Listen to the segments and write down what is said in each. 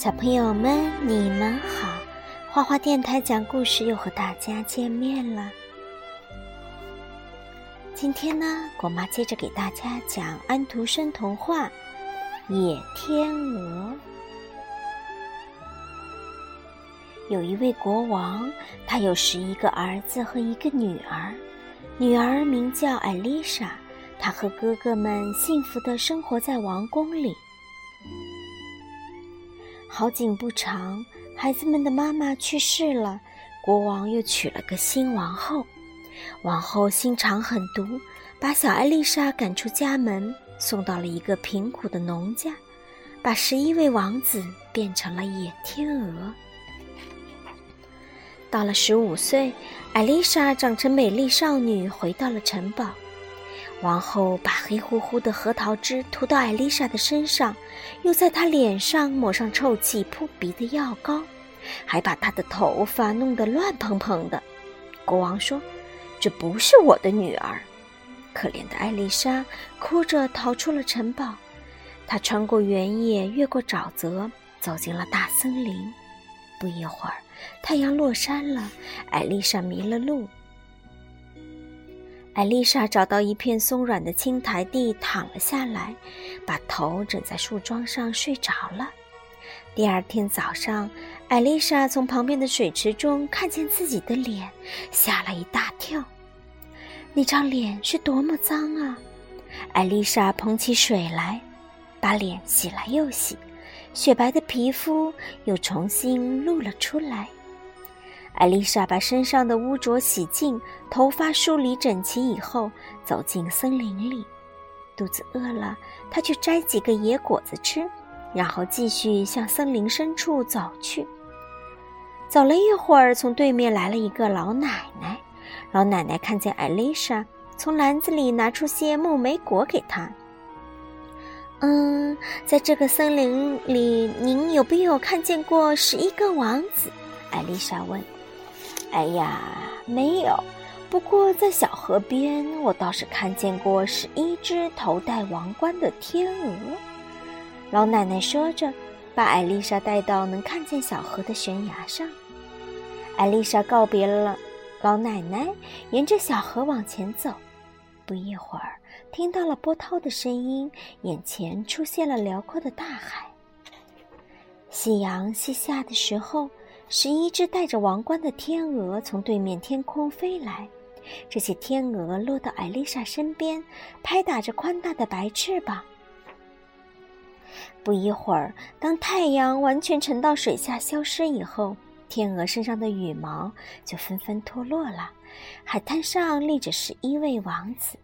小朋友们，你们好！花花电台讲故事又和大家见面了。今天呢，果妈接着给大家讲安徒生童话《野天鹅》。有一位国王，他有十一个儿子和一个女儿，女儿名叫艾丽莎，她和哥哥们幸福的生活在王宫里。好景不长，孩子们的妈妈去世了，国王又娶了个新王后。王后心肠狠毒，把小艾丽莎赶出家门，送到了一个贫苦的农家，把十一位王子变成了野天鹅。到了十五岁，艾丽莎长成美丽少女，回到了城堡。王后把黑乎乎的核桃汁涂到艾丽莎的身上，又在她脸上抹上臭气扑鼻的药膏，还把她的头发弄得乱蓬蓬的。国王说：“这不是我的女儿。”可怜的艾丽莎哭着逃出了城堡。她穿过原野，越过沼泽，走进了大森林。不一会儿，太阳落山了，艾丽莎迷了路。艾丽莎找到一片松软的青苔地，躺了下来，把头枕在树桩上睡着了。第二天早上，艾丽莎从旁边的水池中看见自己的脸，吓了一大跳。那张脸是多么脏啊！艾丽莎捧起水来，把脸洗了又洗，雪白的皮肤又重新露了出来。艾丽莎把身上的污浊洗净，头发梳理整齐以后，走进森林里。肚子饿了，她去摘几个野果子吃，然后继续向森林深处走去。走了一会儿，从对面来了一个老奶奶。老奶奶看见艾丽莎，从篮子里拿出些木莓果给她。嗯，在这个森林里，您有没有看见过十一个王子？艾丽莎问。哎呀，没有。不过在小河边，我倒是看见过十一只头戴王冠的天鹅。老奶奶说着，把艾丽莎带到能看见小河的悬崖上。艾丽莎告别了老奶奶，沿着小河往前走。不一会儿，听到了波涛的声音，眼前出现了辽阔的大海。夕阳西下的时候。十一只戴着王冠的天鹅从对面天空飞来，这些天鹅落到艾丽莎身边，拍打着宽大的白翅膀。不一会儿，当太阳完全沉到水下消失以后，天鹅身上的羽毛就纷纷脱落了。海滩上立着十一位王子。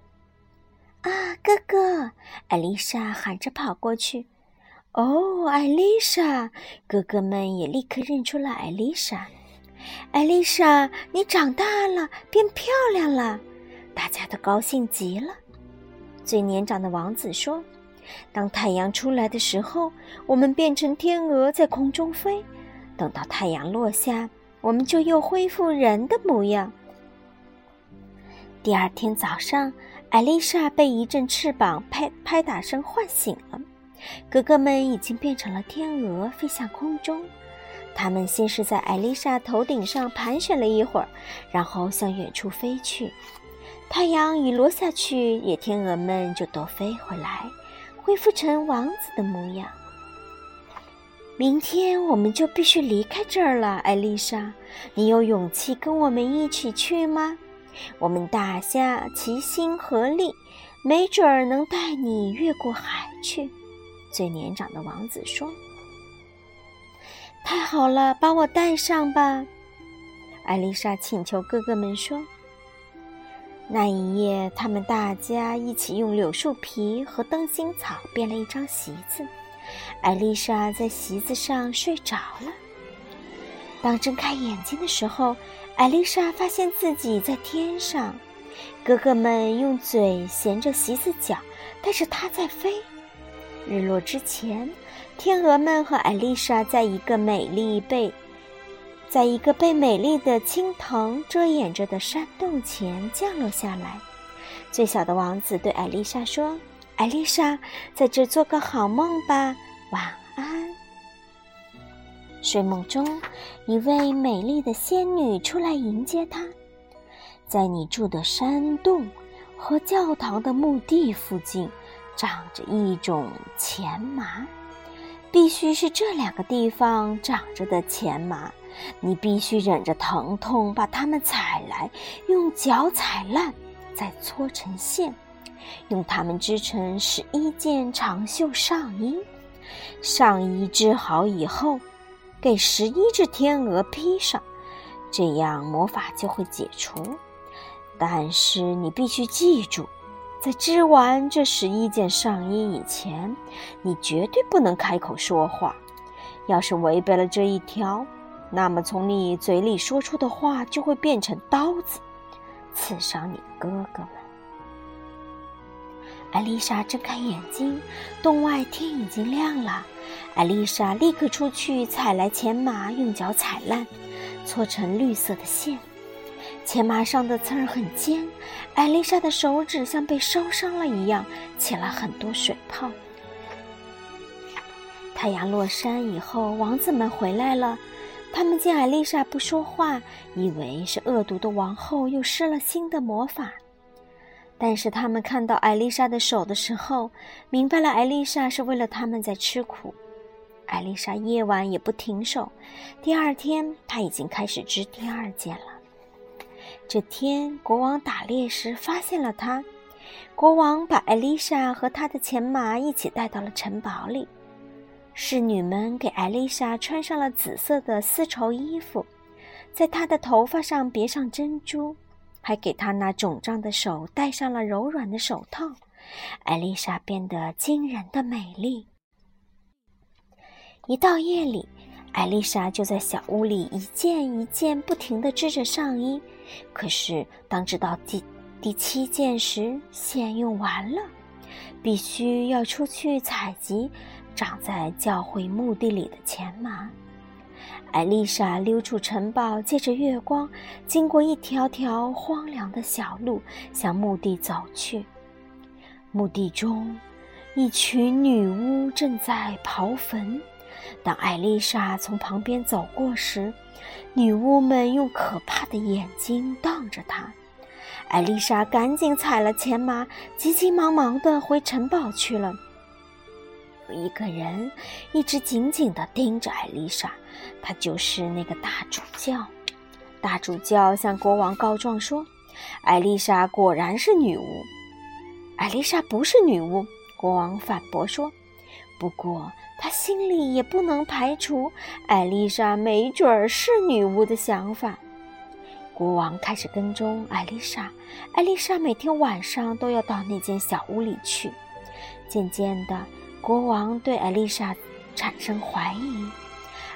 啊，哥哥！艾丽莎喊着跑过去。哦，艾丽莎！哥哥们也立刻认出了艾丽莎。艾丽莎，你长大了，变漂亮了，大家都高兴极了。最年长的王子说：“当太阳出来的时候，我们变成天鹅在空中飞；等到太阳落下，我们就又恢复人的模样。”第二天早上，艾丽莎被一阵翅膀拍拍打声唤醒了。哥哥们已经变成了天鹅，飞向空中。他们先是在艾丽莎头顶上盘旋了一会儿，然后向远处飞去。太阳一落下去，野天鹅们就都飞回来，恢复成王子的模样。明天我们就必须离开这儿了，艾丽莎，你有勇气跟我们一起去吗？我们大家齐心合力，没准儿能带你越过海去。最年长的王子说：“太好了，把我带上吧。”艾丽莎请求哥哥们说：“那一夜，他们大家一起用柳树皮和灯芯草编了一张席子。艾丽莎在席子上睡着了。当睁开眼睛的时候，艾丽莎发现自己在天上。哥哥们用嘴衔着席子角，带着她在飞。”日落之前，天鹅们和艾丽莎在一个美丽被，在一个被美丽的青藤遮掩着的山洞前降落下来。最小的王子对艾丽莎说：“艾丽莎，在这做个好梦吧，晚安。”睡梦中，一位美丽的仙女出来迎接他，在你住的山洞和教堂的墓地附近，长着一种钱麻，必须是这两个地方长着的钱麻。你必须忍着疼痛把它们采来，用脚踩烂，再搓成线，用它们织成十一件长袖上衣。上衣织好以后，给十一只天鹅披上，这样魔法就会解除。但是你必须记住，在织完这十一件上衣以前，你绝对不能开口说话。要是违背了这一条，那么，从你嘴里说出的话就会变成刀子，刺伤你的哥哥们。艾丽莎睁开眼睛，洞外天已经亮了。艾丽莎立刻出去采来钱麻，用脚踩烂，搓成绿色的线。钱麻上的刺儿很尖，艾丽莎的手指像被烧伤了一样，起了很多水泡。太阳落山以后，王子们回来了。他们见艾丽莎不说话，以为是恶毒的王后又施了新的魔法。但是他们看到艾丽莎的手的时候，明白了艾丽莎是为了他们在吃苦。艾丽莎夜晚也不停手，第二天她已经开始织第二件了。这天，国王打猎时发现了她，国王把艾丽莎和她的前马一起带到了城堡里。侍女们给艾丽莎穿上了紫色的丝绸衣服，在她的头发上别上珍珠，还给她那肿胀的手戴上了柔软的手套。艾丽莎变得惊人的美丽。一到夜里，艾丽莎就在小屋里一件一件不停地织着上衣。可是当知道第第七件时，线用完了，必须要出去采集。长在教会墓地里的钱麻，艾丽莎溜出城堡，借着月光，经过一条条荒凉的小路，向墓地走去。墓地中，一群女巫正在刨坟。当艾丽莎从旁边走过时，女巫们用可怕的眼睛瞪着她。艾丽莎赶紧踩了前马，急急忙忙地回城堡去了。有一个人一直紧紧地盯着艾丽莎，他就是那个大主教。大主教向国王告状说：“艾丽莎果然是女巫。”艾丽莎不是女巫，国王反驳说。不过他心里也不能排除艾丽莎没准儿是女巫的想法。国王开始跟踪艾丽莎，艾丽莎每天晚上都要到那间小屋里去。渐渐的。国王对艾丽莎产生怀疑，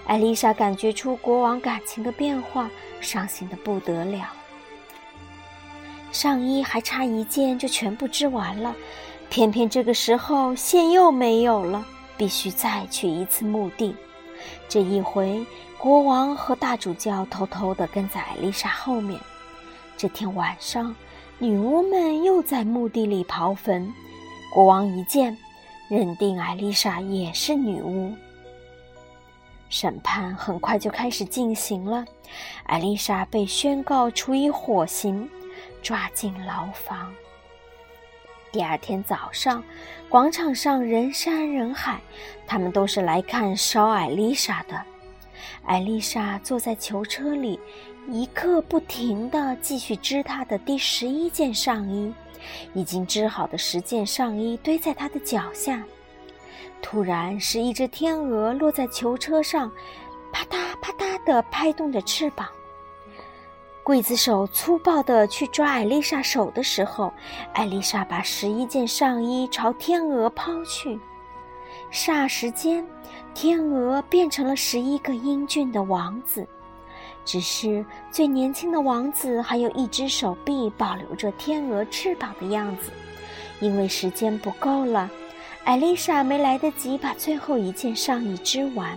艾丽莎感觉出国王感情的变化，伤心的不得了。上衣还差一件就全部织完了，偏偏这个时候线又没有了，必须再去一次墓地。这一回，国王和大主教偷偷地跟在艾丽莎后面。这天晚上，女巫们又在墓地里刨坟，国王一见。认定艾丽莎也是女巫，审判很快就开始进行了。艾丽莎被宣告处以火刑，抓进牢房。第二天早上，广场上人山人海，他们都是来看烧艾丽莎的。艾丽莎坐在囚车里，一刻不停地继续织她的第十一件上衣。已经织好的十件上衣堆在她的脚下。突然，是一只天鹅落在囚车上，啪嗒啪嗒地拍动着翅膀。刽子手粗暴地去抓艾丽莎手的时候，艾丽莎把十一件上衣朝天鹅抛去。霎时间，天鹅变成了十一个英俊的王子。只是最年轻的王子还有一只手臂保留着天鹅翅膀的样子，因为时间不够了，艾丽莎没来得及把最后一件上衣织完。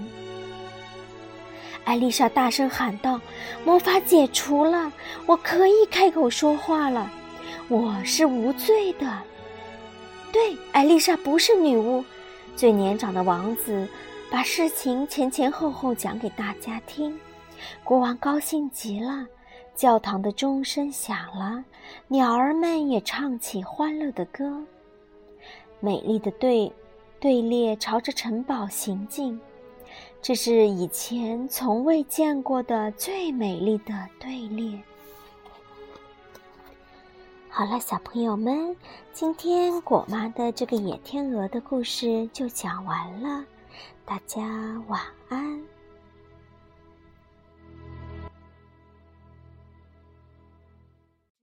艾丽莎大声喊道：“魔法解除了，我可以开口说话了，我是无罪的。”对，艾丽莎不是女巫。最年长的王子把事情前前后后讲给大家听。国王高兴极了，教堂的钟声响了，鸟儿们也唱起欢乐的歌。美丽的队队列朝着城堡行进，这是以前从未见过的最美丽的队列。好了，小朋友们，今天果妈的这个野天鹅的故事就讲完了，大家晚安。